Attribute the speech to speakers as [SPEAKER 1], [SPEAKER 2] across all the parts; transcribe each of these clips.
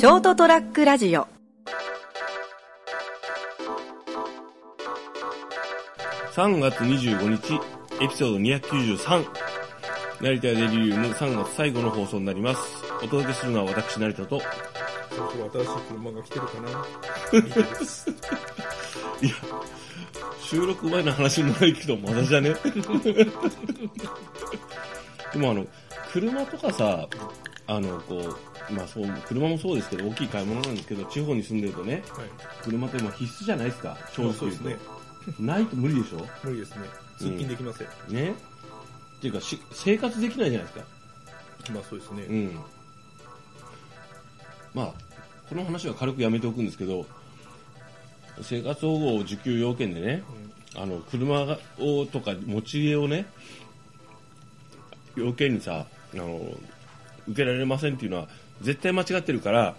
[SPEAKER 1] ショートトラックラジオ
[SPEAKER 2] 3月25日、エピソード293。成田デリリウム3月最後の放送になります。お届けするのは私、成田と、
[SPEAKER 3] そろそろ新しい車が来てるかな？
[SPEAKER 2] いや、収録前の話もないけど、まだじゃね？でもあの、車とかさ、あの、こう、まあそう、車もそうですけど、大きい買い物なんですけど、地方に住んでるとね、
[SPEAKER 3] はい。
[SPEAKER 2] 車ってまあ必須じゃないですか、正直言うと。
[SPEAKER 3] そうですね。
[SPEAKER 2] ないと無理でしょ？
[SPEAKER 3] 無理ですね。通勤できません。
[SPEAKER 2] ねっていうかし、生活できないじゃないですか。
[SPEAKER 3] まあそうですね。
[SPEAKER 2] うん。まあ、この話は軽くやめておくんですけど、生活保護受給要件でね、あの、車がをとか持ち家をね、要件にさ、あの、受けられませんっていうのは絶対間違ってるから、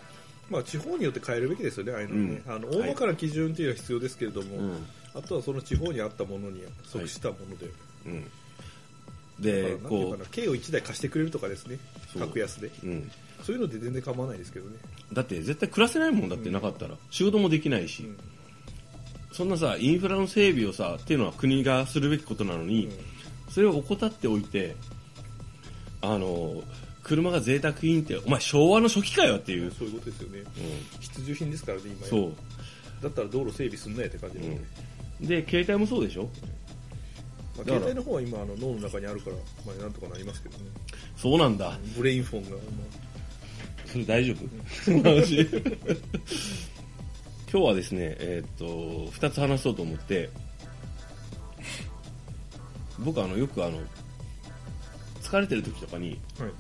[SPEAKER 3] まあ地方によって変えるべきですよね、ああいうのね。あの、大まかな基準っていうのは必要ですけれども、
[SPEAKER 2] うん。
[SPEAKER 3] あとはその地方にあったものに即したもので。
[SPEAKER 2] うん。
[SPEAKER 3] だ
[SPEAKER 2] で、
[SPEAKER 3] からなんていう
[SPEAKER 2] こ
[SPEAKER 3] かな、軽を1台貸してくれるとかですね。格安で。
[SPEAKER 2] う、うん。
[SPEAKER 3] そういうので全然構わないですけどね。
[SPEAKER 2] だって絶対暮らせないもんだってなかったら、仕事もできないし、
[SPEAKER 3] うん
[SPEAKER 2] そんなさ、インフラの整備をさ、っていうのは国がするべきことなのに、それを怠っておいて、あの、車が贅沢品って、お前昭和の初期かよっていう。
[SPEAKER 3] そういうことですよね。
[SPEAKER 2] う
[SPEAKER 3] 必需品ですからね、今
[SPEAKER 2] そう。
[SPEAKER 3] だったら道路整備すんなよって感じで、ね
[SPEAKER 2] で、携帯もそうでしょ？
[SPEAKER 3] まあ、携帯の方は今あの脳の中にあるから、まあ、なんとかなりますけどね。
[SPEAKER 2] そうなんだ。
[SPEAKER 3] ブレインフォンが、ま
[SPEAKER 2] それ大丈夫？その話。今日はですね、えーっと、二つ話そうと思って、僕あの、よくあの、疲れてる時とかに、
[SPEAKER 3] あ、はい。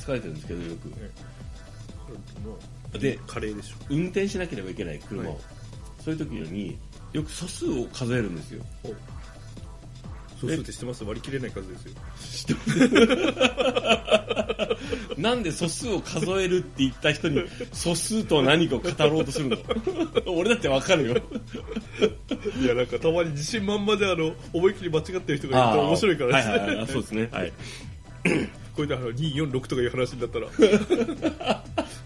[SPEAKER 2] 疲れてるんですけど、よく。で
[SPEAKER 3] カレーでしょ。
[SPEAKER 2] 運転しなければいけない車を、
[SPEAKER 3] はい。
[SPEAKER 2] そういう時によく素数を数えるんですよ。
[SPEAKER 3] 素数って知ってます？割り切れない数ですよ。
[SPEAKER 2] なんで素数を数えるって言った人に素数とは何かを語ろうとするの？俺だってわかるよ。
[SPEAKER 3] いや、なんかたまに自信満々であの、思いっきり間違ってる人がいると面白いからですね。
[SPEAKER 2] はいはいはい、そうですね。はい
[SPEAKER 3] こういうのあの246とかいう話になったら、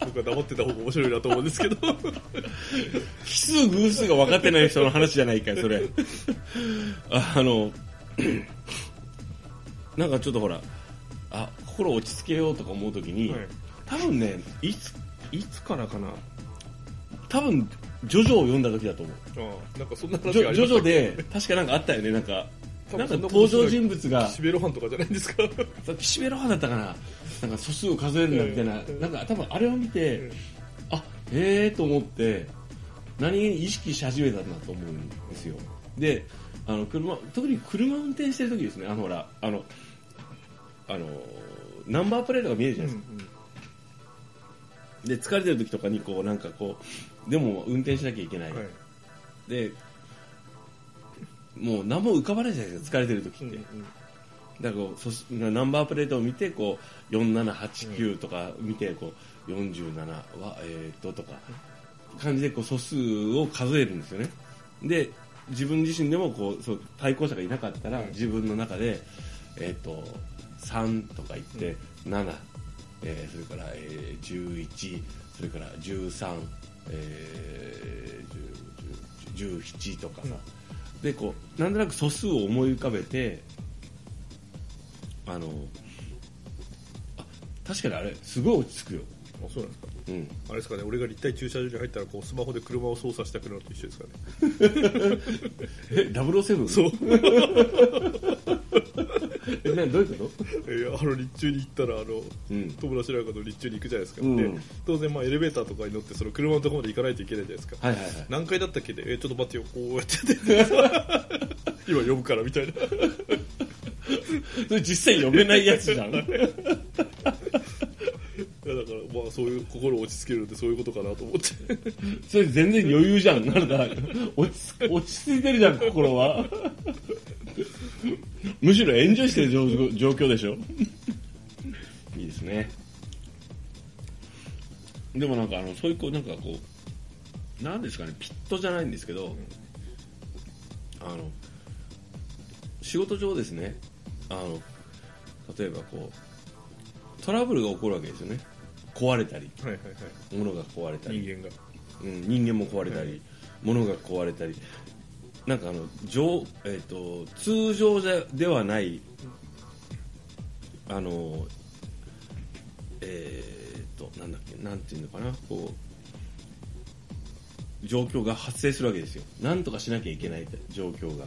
[SPEAKER 3] 僕は黙ってた方が面白いなと思うんですけど。
[SPEAKER 2] 奇数偶数が分かってない人の話じゃないかいそれ。あの なんかちょっとほらあ心落ち着けようとか思う時に、
[SPEAKER 3] はい。
[SPEAKER 2] 多分ねいついつからかな。多分ジョジョを読んだ時だと思う。
[SPEAKER 3] ああなんかそんな話
[SPEAKER 2] ジョジョで確かなんかあったよねなんかなんか登場人物が。
[SPEAKER 3] シベロハンとかじゃないんですか？
[SPEAKER 2] 岸辺露伴だったかな？なんか素数を数えるんだみたいな、
[SPEAKER 3] うん
[SPEAKER 2] なんか多分あれを見て、
[SPEAKER 3] うん
[SPEAKER 2] あへえと思って何気に意識し始めたんだと思うんですよ。であの車特に車運転してる時ですね。あのほらあのあのナンバープレートが見えるじゃないですか、で疲れてる時とかにこうなんかこうでも運転しなきゃいけない、
[SPEAKER 3] はい。
[SPEAKER 2] でもう何も浮かばないじゃないですか疲れてる時って、だからこうそしナンバープレートを見てこう4789とか見てこう47はえー、っととか感じでこう素数を数えるんですよね。で自分自身でもこうそう対向車がいなかったら
[SPEAKER 3] うん。
[SPEAKER 2] 自分の中で、えーっと3とか言って、7、えーそれから、えー11それから13、えー10 17とかさ、でこうなんとなく素数を思い浮かべてあのあ確かにあれすごい落ち着くよ、
[SPEAKER 3] あそうなんですか。
[SPEAKER 2] うん、
[SPEAKER 3] あれですかね、俺が立体駐車場に入ったら、こう、スマホで車を操作したくなるのと一緒ですかね。
[SPEAKER 2] え007
[SPEAKER 3] そう。
[SPEAKER 2] えなどういうこと？
[SPEAKER 3] いや、あの、日中に行ったら、あの、
[SPEAKER 2] うん。
[SPEAKER 3] 友達なんかと日中に行くじゃないですか。
[SPEAKER 2] うん。
[SPEAKER 3] で、当然、まあ、エレベーターとかに乗って、その車のところまで行かないといけないじゃないですか。
[SPEAKER 2] はいはいはい。
[SPEAKER 3] 何階だったっけで、え、ちょっと待ってよ、こうやってて、今呼ぶから、みたいな。
[SPEAKER 2] それ実際読めないやつじゃん。
[SPEAKER 3] いや、だから、まあ、そういう心を落ち着けるってそういうことかなと思って。
[SPEAKER 2] それ全然余裕じゃん。なんだ落ち着落ち着いてるじゃん心はむしろエンジョイしてる状状況でしょ？いいですね。でもなんかあのそういうこうなんかこうなんですかね？ピットじゃないんですけど、あの仕事上ですね。あの例えばこうトラブルが起こるわけですよね。壊れたり。
[SPEAKER 3] はいはいはい。
[SPEAKER 2] 物が壊れたり。
[SPEAKER 3] 人間が。
[SPEAKER 2] うん、人間も壊れたり、
[SPEAKER 3] はい。
[SPEAKER 2] 物が壊れたりなんかあの常、えー、と通常じゃではないあのえー、となんだっけなんていうのかなこう状況が。発生するわけですよなんとかしなきゃいけな。い状況が。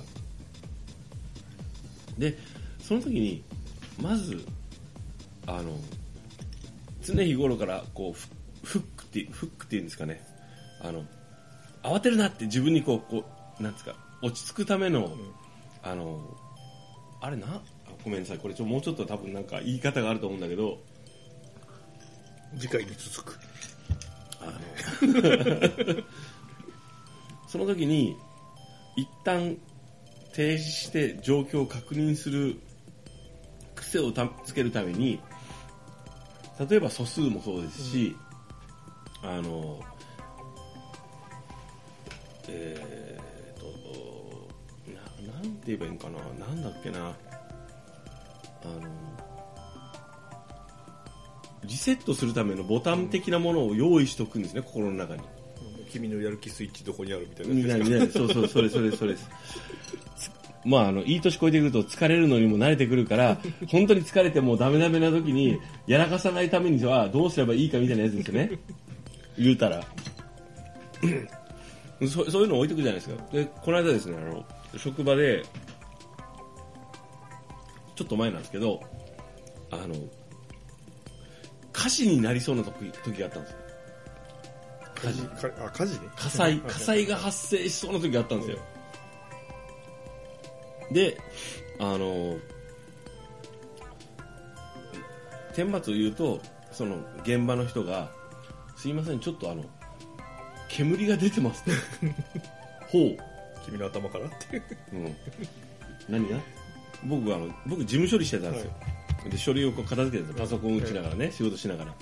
[SPEAKER 2] でその時にまずあの常日頃からこうフックってフックっていうんですかね。あの慌てるなって自分にこうこうなんですか落ち着くための、あのあれな？あごめんなさい。これちょもうちょっと多分なんか言い方があると思うんだけど。
[SPEAKER 3] 次回に続く。
[SPEAKER 2] あの その時に一旦停止して状況を確認する癖をたつけるために例えば素数もそうですし、あのえ言えばいいのかな？なんだっけな？あのリセットするためのボタン的なものを用意しておくんですね心の中に
[SPEAKER 3] 君のやる気スイッチどこにあるみたいな
[SPEAKER 2] みんなにね、そうそう、それそれそれです。まあ、あの、いい年越えてくると疲れるのにも慣れてくるから、本当に疲れてもうダメダメな時に、やらかさないためにはどうすればいいかみたいなやつですよね。言うたら。そそういうの置いてくじゃないですか。で、この間ですね、あの、職場で、ちょっと前なんですけど、あの、火事になりそうな時時があったんですよ。
[SPEAKER 3] 火事かあ火事ね
[SPEAKER 2] 火災、
[SPEAKER 3] はい
[SPEAKER 2] 火災が発生しそうな時があったんですよ。で、あの、天罰を言うと、その現場の人が、すいません、ちょっとあの、煙が出てます。ほう。
[SPEAKER 3] 君の頭からって
[SPEAKER 2] う。ん。何が？僕はあの、僕事務処理してたんですよ。で、書類をこう片付けてたパソコン打ちながらね、仕事しながら。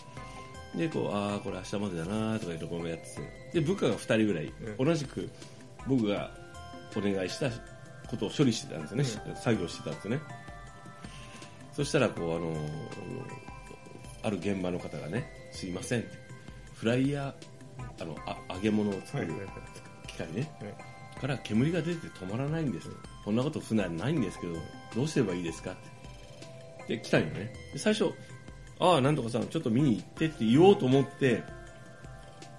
[SPEAKER 2] で、こう、ああ、これ明日までだなとかいうところやってて。で、部下が2人ぐらい、同じく僕がお願いしたことを処理してたんですよね、作業してたんですよね。そしたら、こう、あのーある現場の方がね、すいません、フライヤー、あの、あ揚げ物を作る
[SPEAKER 3] はいはいはい。
[SPEAKER 2] 機械ね、
[SPEAKER 3] はい
[SPEAKER 2] から煙が出て止まらないんです、こんなこと普段ないんですけどどうすればいいですかって。で来たんよね。で最初ああなんとかさんちょっと見に行ってって言おうと思って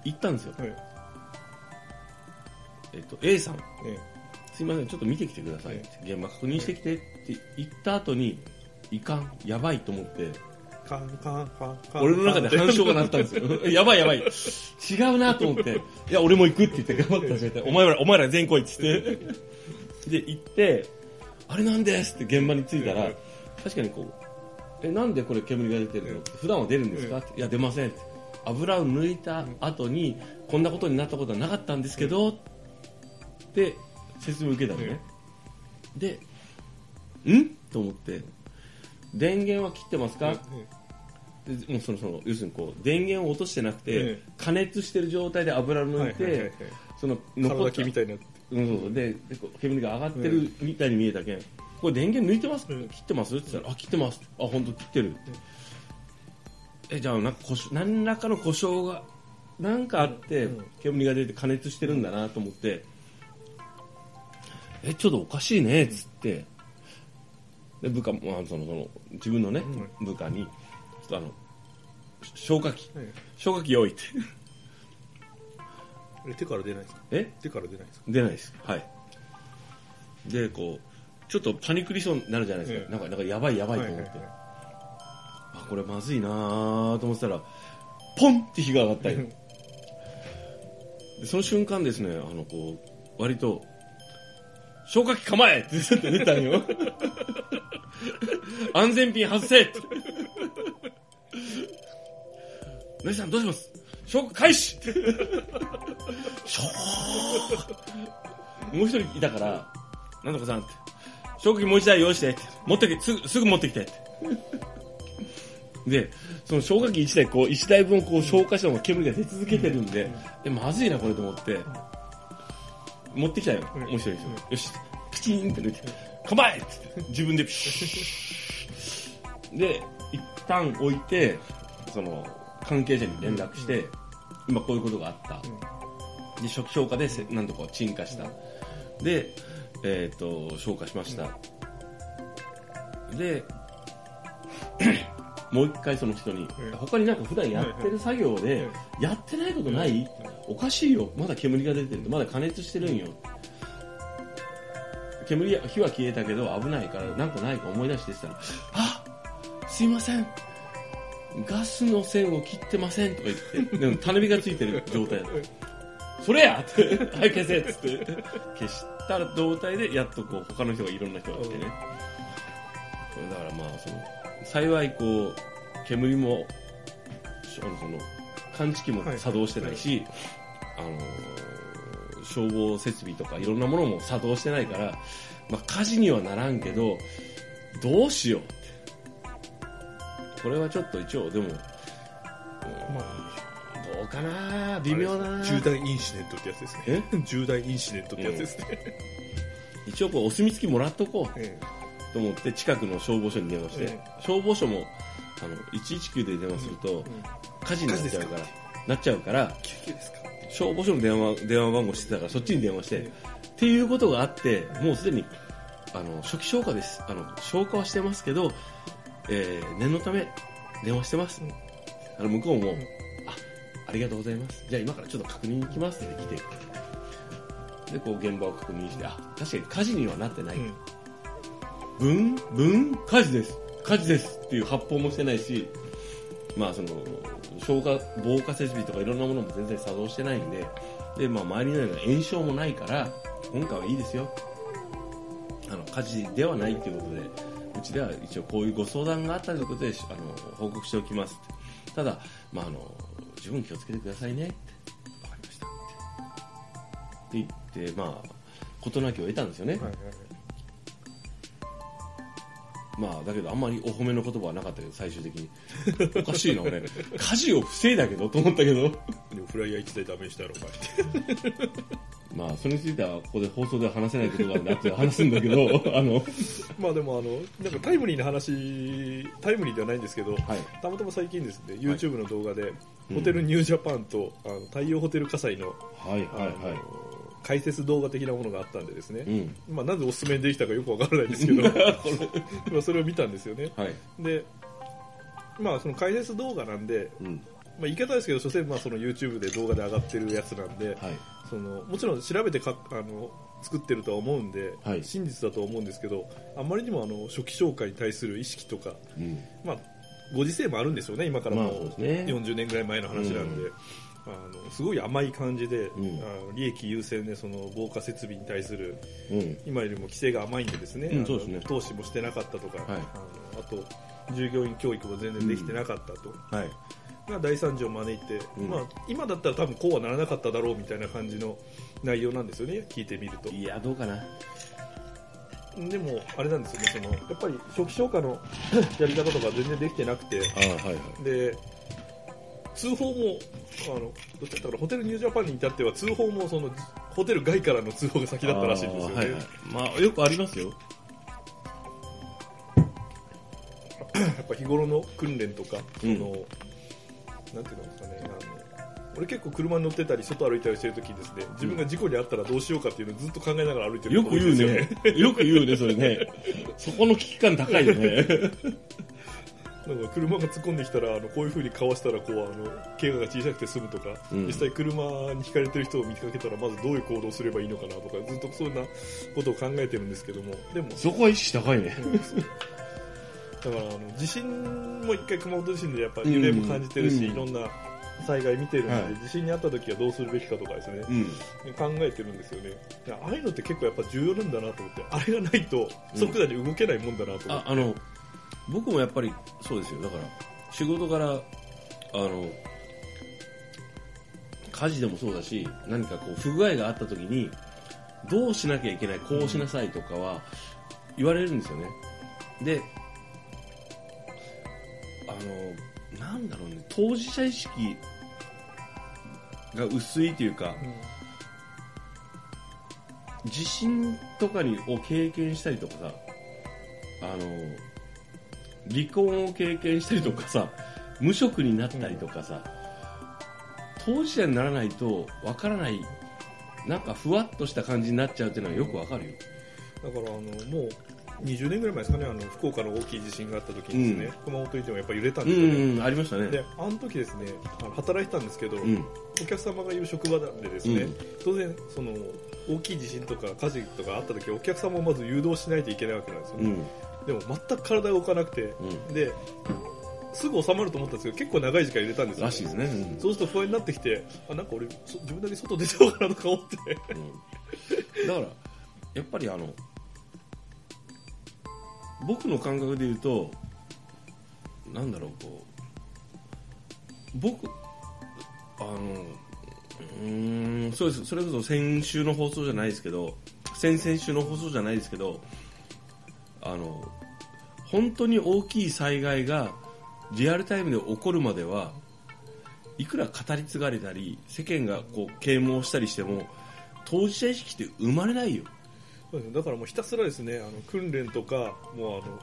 [SPEAKER 2] 行ったんですよ、
[SPEAKER 3] はい。
[SPEAKER 2] えっと、A さん。
[SPEAKER 3] え
[SPEAKER 2] すいませんちょっと見てきてくださいって。現場確認してきてって言った後にいかんやばいと思って
[SPEAKER 3] えカンカンカンカン
[SPEAKER 2] 俺の中で反証が鳴ったんですよ。やばいやばい。違うなと思って、いや、俺も行くって言って頑張って始めて、お前ら、お前ら全行来いって言って、で、行って、あれなんですって現場に着いたら、確かにこう、え、なんでこれ煙が出てるの？普段は出るんですか？っていや、出ませんって。油を抜いた後に、こんなことになったことはなかったんですけど、って説明を受けたのね。で、ん？と思って、電源は切ってますか、でもうそのその要するにこう電源を落としてなくて、
[SPEAKER 3] ええ。
[SPEAKER 2] 加熱してる状態で油を抜いて、その残
[SPEAKER 3] 体
[SPEAKER 2] った
[SPEAKER 3] 気みたいになって。
[SPEAKER 2] うんそう。で煙が上がってるみたいに見えたけん、これ電源抜いてます、
[SPEAKER 3] うん
[SPEAKER 2] 切ってます？って言ったらあ切ってます。あ本当切ってる、えじゃあなんか故障何らかの故障がなんかあって、
[SPEAKER 3] うん。
[SPEAKER 2] 煙が出て加熱してるんだなと思って、えちょっとおかしいねっつって、で部下も、まあ、そのその自分のね、部下にちょっとあの消火器。
[SPEAKER 3] はい
[SPEAKER 2] 消火器用意って。
[SPEAKER 3] え手から出ないですか？
[SPEAKER 2] え？
[SPEAKER 3] 手から出ないですか？
[SPEAKER 2] 出ないです。はい。でこうちょっとパニクりそうになるじゃないですか、
[SPEAKER 3] ええ。
[SPEAKER 2] なんかなんかやばいやばいと思って、
[SPEAKER 3] はいはいは
[SPEAKER 2] あこれまずいなーと思ってたらポンって火が上がったよ。でその瞬間ですねあのこう割と消火器構えって言って出たんよ。安全ピン外せってレイさんどうします？消火開始。消もう一人いたからなんとかさんって。消火器もう一台用意してって持ってきてすぐすぐ持ってきて。ってで、その消火器1台、こう、1台分こう消火したのが煙が出続けてるんで、え、まずいな、これと思って、持ってきたよ、
[SPEAKER 3] うん。
[SPEAKER 2] もう一人。の人よし、プチンって抜いて、構えって、自分でピシュッ。で、一旦置いて、その、関係者に連絡して、今こういうことがあった、で初期消火でせなんとか鎮火した、で、えー、と消火しました、で もう一回その人に、
[SPEAKER 3] うん。
[SPEAKER 2] 他になんか普段やってる作業で、
[SPEAKER 3] うん。
[SPEAKER 2] やってないことない、おかしいよ。まだ煙が出てる。まだ加熱してるんよ、煙や火は消えたけど危ないからなんかないか思い出してたら「あすいませんガスの線を切ってません」とか言ってでも種火がついてる状態だった。それや！って「はい消せ」っつって。消した状態でやっとこう他の人がいろんな人が来てね。だからまあその幸いこう煙もしあのその感知器も作動してないし、あの消防設備とかいろんなものも作動してないから、まあ、火事にはならんけどどうしようってこれはちょっと一応でも、うん
[SPEAKER 3] ま
[SPEAKER 2] どうかな微妙だな。
[SPEAKER 3] 重大インシデントってやつですね。
[SPEAKER 2] え？
[SPEAKER 3] 重大インシデントってやつですね、
[SPEAKER 2] 一応こうお墨付きもらっとこう。
[SPEAKER 3] え
[SPEAKER 2] と思って近くの消防署に電話して、
[SPEAKER 3] え
[SPEAKER 2] 消防署もあの119で電話すると、火事になっちゃうからなっちゃうから
[SPEAKER 3] 救急ですか？
[SPEAKER 2] 消防署の電話電話番号知ってたからそっちに電話して、
[SPEAKER 3] え。
[SPEAKER 2] っていうことがあってもうすでにあの初期消火です。あの消火はしてますけど、えー念のため電話してます、
[SPEAKER 3] うん。
[SPEAKER 2] あの向こうも、
[SPEAKER 3] ん。
[SPEAKER 2] あありがとうございます。じゃあ今からちょっと確認に行きます。って来てでこう現場を確認してあ確かに火事にはなってない、
[SPEAKER 3] うん。
[SPEAKER 2] 分分火事です。火事です。っていう発砲もしてないしまあその消火防火設備とかいろんなものも全然作動してないんでで、まあ、周りのような炎症もないから今回はいいですよ。あの火事ではないということでうちでは一応こういうご相談があったということであの報告しておきますって。ただ、まあ、あの十分気をつけてくださいねって。わかりました。ってって言ってまあ事なきを得た。んですよね、
[SPEAKER 3] はいはい。
[SPEAKER 2] まあだけどあんまりお褒めの言葉はなかったけど最終的に。おかしいな俺。火事を防いだけどと思ったけど。
[SPEAKER 3] でもフライヤー1台ダメにしたやろうかって
[SPEAKER 2] まあそれについてはここで放送では話せないことがあるんで後で話すんだけど あの。
[SPEAKER 3] まあでもあのなんかタイムリーな話タイムリーではないんですけど、
[SPEAKER 2] はい。
[SPEAKER 3] たまたま最近ですね YouTube の動画で、
[SPEAKER 2] うん。
[SPEAKER 3] ホテルニュージャパンとあの太陽ホテル火災の
[SPEAKER 2] はいはいは
[SPEAKER 3] 解説動画的なものがあったんでですね、
[SPEAKER 2] いうん。
[SPEAKER 3] まあ、なぜおすすめにできたかよくわからないんですけど まあそれを見たんですよね。
[SPEAKER 2] はい。
[SPEAKER 3] でまあその解説動画なんで、
[SPEAKER 2] うん
[SPEAKER 3] まあ、言い方ですけど所詮まあその YouTube で動画で上がってるやつなんで、
[SPEAKER 2] はい。
[SPEAKER 3] そのもちろん調べてかあの作ってるとは思うんで、
[SPEAKER 2] はい。
[SPEAKER 3] 真実だとは思うんですけどあまりにもあの初期消火に対する意識とか、
[SPEAKER 2] うん。
[SPEAKER 3] まあ、ご時世もあるんですよね今からも
[SPEAKER 2] う
[SPEAKER 3] う
[SPEAKER 2] ですね。
[SPEAKER 3] 40年ぐらい前の話なんで、
[SPEAKER 2] う
[SPEAKER 3] あのすごい甘い感じで、
[SPEAKER 2] ん。
[SPEAKER 3] あの利益優先でその防火設備に対する
[SPEAKER 2] うん。
[SPEAKER 3] 今よりも規制が甘いんでですね,、
[SPEAKER 2] うんね。
[SPEAKER 3] 投資もしてなかったとか、
[SPEAKER 2] はい。
[SPEAKER 3] あのあと従業員教育も全然できてなかったと。
[SPEAKER 2] はい
[SPEAKER 3] が大惨事を招いて、
[SPEAKER 2] うん。
[SPEAKER 3] まあ、今だったら多分こうはならなかっただろうみたいな感じの内容なんですよね聞いてみると。
[SPEAKER 2] いやどうかな。
[SPEAKER 3] でもあれなんですよねそのやっぱり初期消火の やり方とか全然できてなくて。
[SPEAKER 2] あはいはい。
[SPEAKER 3] で通報もあのどっちだっホテルニュージャパンに至っては通報もそのホテル外からの通報が先だったらしいんですよね、
[SPEAKER 2] はいはい。まあよくありますよ。
[SPEAKER 3] やっぱ日頃の訓練とか、
[SPEAKER 2] うん。
[SPEAKER 3] そのなんていうんですかねあの俺結構車に乗ってたり外歩いたりしてる時にですね自分が事故に遭ったらどうしようかっていうのをずっと考えながら歩いてる
[SPEAKER 2] よく言うね。よく言うねそれね。そこの危機感高いよね。
[SPEAKER 3] なんか車が突っ込んできたらあのこういう風にかわしたらこうあの怪我が小さくて済むとか、
[SPEAKER 2] うん。
[SPEAKER 3] 実際車にひかれてる人を見かけたらまずどういう行動をすればいいのかなとかずっとそんなことを考えてるんですけどもでも
[SPEAKER 2] そこは意識高いね
[SPEAKER 3] だからあの地震も一回熊本地震でやっぱ揺れも感じてるし、
[SPEAKER 2] うん
[SPEAKER 3] いろんな災害見てるんで、
[SPEAKER 2] はい。
[SPEAKER 3] 地震にあった時はどうするべきかとかですね、
[SPEAKER 2] うん
[SPEAKER 3] 考えてるんですよね。ああいうのって結構やっぱ重要なんだなと思ってあれがないと即座に動けないもんだなと思って、
[SPEAKER 2] ああの僕もやっぱりそうですよ。だから仕事からあの家事でもそうだし何かこう不具合があった時にどうしなきゃいけないこうしなさいとかは言われるんですよね。であのなんだろうね当事者意識が薄いというか地震とかにを経験したりとかさあの離婚を経験したりとかさ無職になったりとかさ、当事者にならないとわからないなんかふわっとした感じになっちゃうっていうのはよくわかるよ。
[SPEAKER 3] だからあのもう20年ぐらい前ですかねあの福岡の大きい地震があった時にですね、
[SPEAKER 2] うん。
[SPEAKER 3] 熊本にでもやっぱり揺れたん
[SPEAKER 2] う
[SPEAKER 3] ですよね、
[SPEAKER 2] ん、うん、ありましたね。
[SPEAKER 3] であの時ですねあの働いてたんですけど、
[SPEAKER 2] うん。
[SPEAKER 3] お客様がいる職場なんでですね、
[SPEAKER 2] うん。
[SPEAKER 3] 当然その大きい地震とか火事とかあった時お客様をまず誘導しないといけないわけなんですよね、
[SPEAKER 2] うん。
[SPEAKER 3] でも全く体が動かなくて
[SPEAKER 2] うん。
[SPEAKER 3] ですぐ収まると思ったんですけど結構長い時間揺れたんですよ、
[SPEAKER 2] らしいですね、うん。
[SPEAKER 3] そうすると不安になってきてあなんか俺そ自分だけ外出てようかなとか思って。
[SPEAKER 2] うん。だからやっぱりあの僕の感覚で言うとなんだろうこう僕あのうんそうです。それこそ先週の放送じゃないですけど先々週の放送じゃないですけどあの本当に大きい災害がリアルタイムで起こるまではいくら語り継がれたり世間がこう啓蒙したりしても当事者意識って生まれないよ。
[SPEAKER 3] そうですね。だからもうひたすらですねあの訓練とかもうあの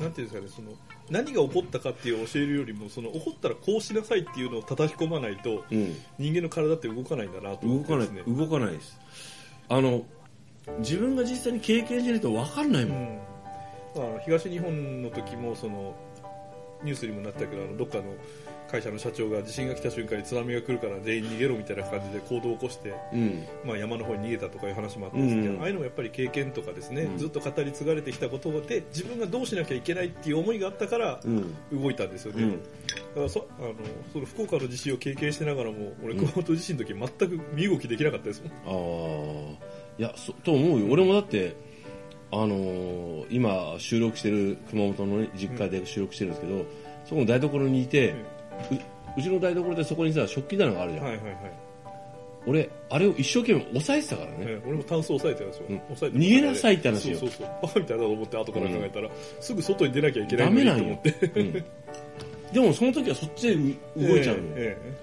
[SPEAKER 3] なんていうんですかねその何が起こったかっていう教えるよりもその起こったらこうしなさいっていうのを叩き込まないと
[SPEAKER 2] うん。
[SPEAKER 3] 人間の体って動かないんだなと思
[SPEAKER 2] 動かない
[SPEAKER 3] ってですね。
[SPEAKER 2] 動かないです。あの自分が実際に経験しないと分かんないもん、
[SPEAKER 3] うん。あの東日本の時もそのニュースにもなったけどあのどっかの会社の社長が地震が来た瞬間に津波が来るから全員逃げろみたいな感じで行動を起こして、
[SPEAKER 2] うん。
[SPEAKER 3] まあ、山の方に逃げたとかいう話もあったんですけど、
[SPEAKER 2] うん。
[SPEAKER 3] ああいうのもやっぱり経験とかですね、
[SPEAKER 2] うん。
[SPEAKER 3] ずっと語り継がれてきたことで自分がどうしなきゃいけないっていう思いがあったから
[SPEAKER 2] うん。
[SPEAKER 3] 動いたんですよね、
[SPEAKER 2] うん。
[SPEAKER 3] だからそあのその福岡の地震を経験しながらも俺熊本地震の時全く身動きできなかったですもん、
[SPEAKER 2] ああ。いやそと思うよ。俺もだってあのー今収録してる熊本の、ね、実家で収録してるんですけど、そこの台所にいて、ううちの台所でそこにさ食器棚があるじゃん、
[SPEAKER 3] はいはいはい、
[SPEAKER 2] 俺あれを一生懸命押さえてたからね、
[SPEAKER 3] ええ俺もタンス押さえてたんですよ、
[SPEAKER 2] うん。
[SPEAKER 3] 押さえて
[SPEAKER 2] 逃げなさいって話よ。
[SPEAKER 3] そうそうそう。バカみたいだと思って後から考えたら、すぐ外に出なきゃいけないのに
[SPEAKER 2] ダメなんよ。
[SPEAKER 3] と思って、
[SPEAKER 2] うん、でもその時はそっちで動いちゃうの、
[SPEAKER 3] えええ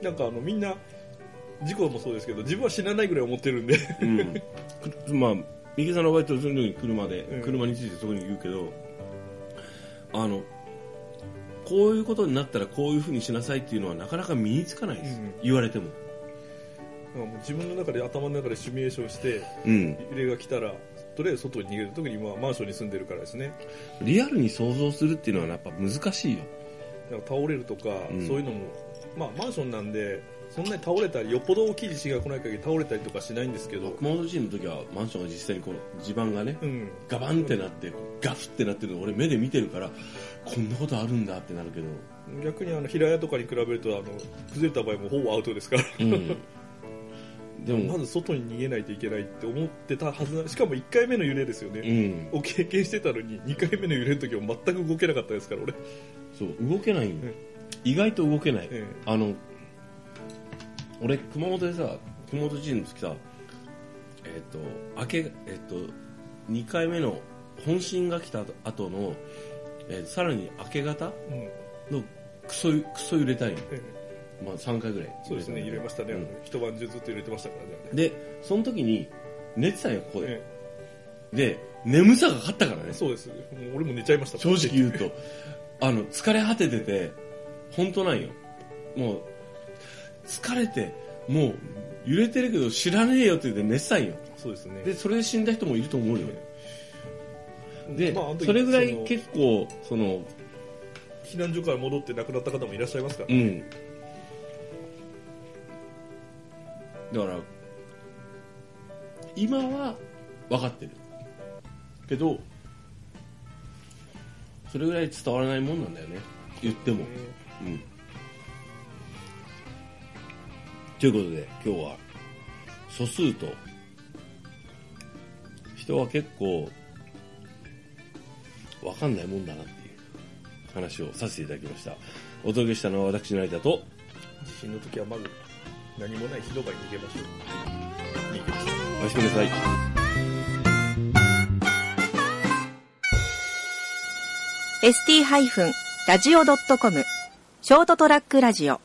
[SPEAKER 3] え。なんかあのみんな事故もそうですけど自分は死なないぐらい思ってるんで。
[SPEAKER 2] うん、くまあ右さんの場合とその時に車で、
[SPEAKER 3] うん
[SPEAKER 2] 車についてそこに言うけどあのこういうことになったらこういうふうにしなさいっていうのはなかなか身につかないです、
[SPEAKER 3] うん。
[SPEAKER 2] 言われても、
[SPEAKER 3] もう自分の中で頭の中でシミュレーションして
[SPEAKER 2] うん、
[SPEAKER 3] 揺れが来たらとりあえず外に逃げる。特に今はマンションに住んでるからですね。
[SPEAKER 2] リアルに想像するっていうのはやっぱ難しいよ、
[SPEAKER 3] なんか倒れるとか、
[SPEAKER 2] うん。
[SPEAKER 3] そういうのも、まあ、マンションなんでそんなに倒れたりよっぽど大きい地震が来ない限り倒れたりとかしないんですけど、
[SPEAKER 2] 熊本地震の時はマンションが実際にこの地盤がね
[SPEAKER 3] うん、
[SPEAKER 2] ガバンってなってガフってなってるのを俺目で見てるからこんなことあるんだってなるけど、
[SPEAKER 3] 逆にあの平屋とかに比べるとあの崩れた場合もほぼアウトですから。
[SPEAKER 2] うん、でも、
[SPEAKER 3] まず外に逃げないといけないって思ってたはずなしかも1回目の揺れですよ
[SPEAKER 2] う
[SPEAKER 3] ね、
[SPEAKER 2] ん、
[SPEAKER 3] を経験してたのに2回目の揺れの時は全く動けなかったですから俺、
[SPEAKER 2] そう動けない。意外と動けない、
[SPEAKER 3] え
[SPEAKER 2] あの俺熊本でさ熊本地震の時さえっ、と明けえっ、と2回目の本震が来た後の、えーさらに明け方のクソクソ揺れたいんまあ、3回ぐらい
[SPEAKER 3] えそうですね。揺れましたね、
[SPEAKER 2] うん。
[SPEAKER 3] 一晩中ずっと揺れてましたからね。
[SPEAKER 2] でその時に寝てたんよここで、
[SPEAKER 3] え
[SPEAKER 2] で眠さが勝ったからね。
[SPEAKER 3] えそうですもう俺も寝ちゃいました
[SPEAKER 2] 正直言うと。あの疲れ果ててて本当なんよ。もう疲れてもう揺れてるけど知らねえよって言って寝てたんよ。
[SPEAKER 3] そうですね。
[SPEAKER 2] でそれで死んだ人もいると思うよ。で、
[SPEAKER 3] まあ
[SPEAKER 2] それぐらい結構その
[SPEAKER 3] 避難所から戻って亡くなった方もいらっしゃいますから、
[SPEAKER 2] うん。だから今は分かってる。けどそれぐらい伝わらないもんなんだよね。言っても。うんということで今日は素数と人は結構分かんないもんだなっていう話をさせていただきました。お届けしたのは私成田と。
[SPEAKER 3] 地震の時はまず何もない広場に逃げましょう。逃げましょう
[SPEAKER 2] おやすみなさい。
[SPEAKER 1] ST-radio.com ショートトラックラジオ